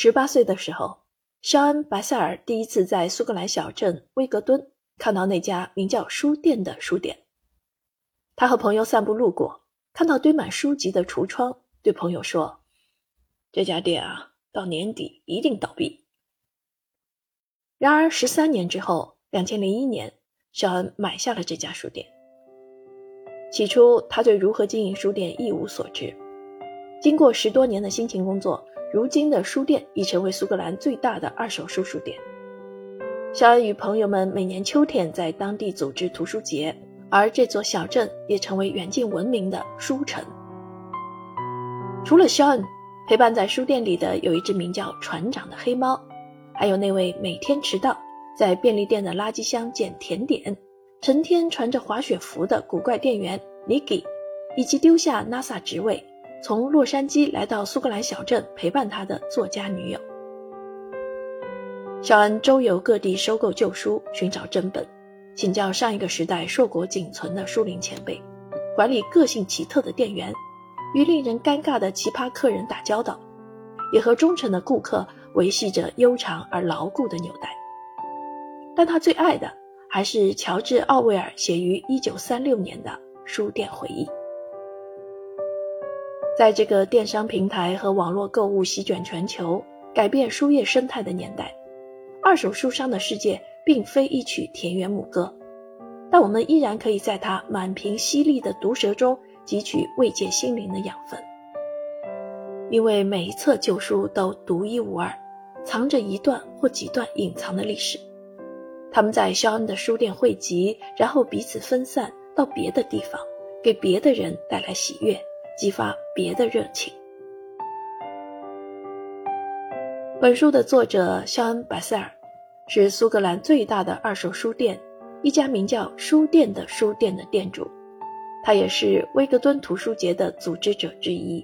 十八岁的时候，肖恩·巴塞尔第一次在苏格兰小镇威格敦看到那家名叫书店的书店。他和朋友散步路过，看到堆满书籍的橱窗，对朋友说：“这家店啊，到年底一定倒闭。”然而，十三年之后，两千零一年，肖恩买下了这家书店。起初，他对如何经营书店一无所知。经过十多年的辛勤工作，如今的书店已成为苏格兰最大的二手书书店。肖恩与朋友们每年秋天在当地组织图书节。而这座小镇也成为远近闻名的书城。除了肖恩，陪伴在书店里的有一只名叫船长的黑猫，还有那位每天迟到，在便利店的垃圾箱捡甜点，成天穿着滑雪服的古怪店员 Nicky，以及丢下 NASA 职位，从洛杉矶来到苏格兰小镇陪伴他的作家女友。肖恩周游各地收购旧书，寻找真本。请教上一个时代硕果仅存的书龄前辈，管理个性奇特的店员，与令人尴尬的奇葩客人打交道，也和忠诚的顾客维系着悠长而牢固的纽带。但他最爱的还是乔治·奥威尔写于1936年的《书店回忆》。在这个电商平台和网络购物席卷全球、改变书业生态的年代，二手书商的世界。并非一曲田园牧歌，但我们依然可以在它满屏犀利的毒舌中汲取慰藉心灵的养分。因为每一册旧书都独一无二，藏着一段或几段隐藏的历史。他们在肖恩的书店汇集，然后彼此分散到别的地方，给别的人带来喜悦，激发别的热情。本书的作者肖恩·白塞尔。是苏格兰最大的二手书店，一家名叫“书店”的书店的店主，他也是威格敦图书节的组织者之一。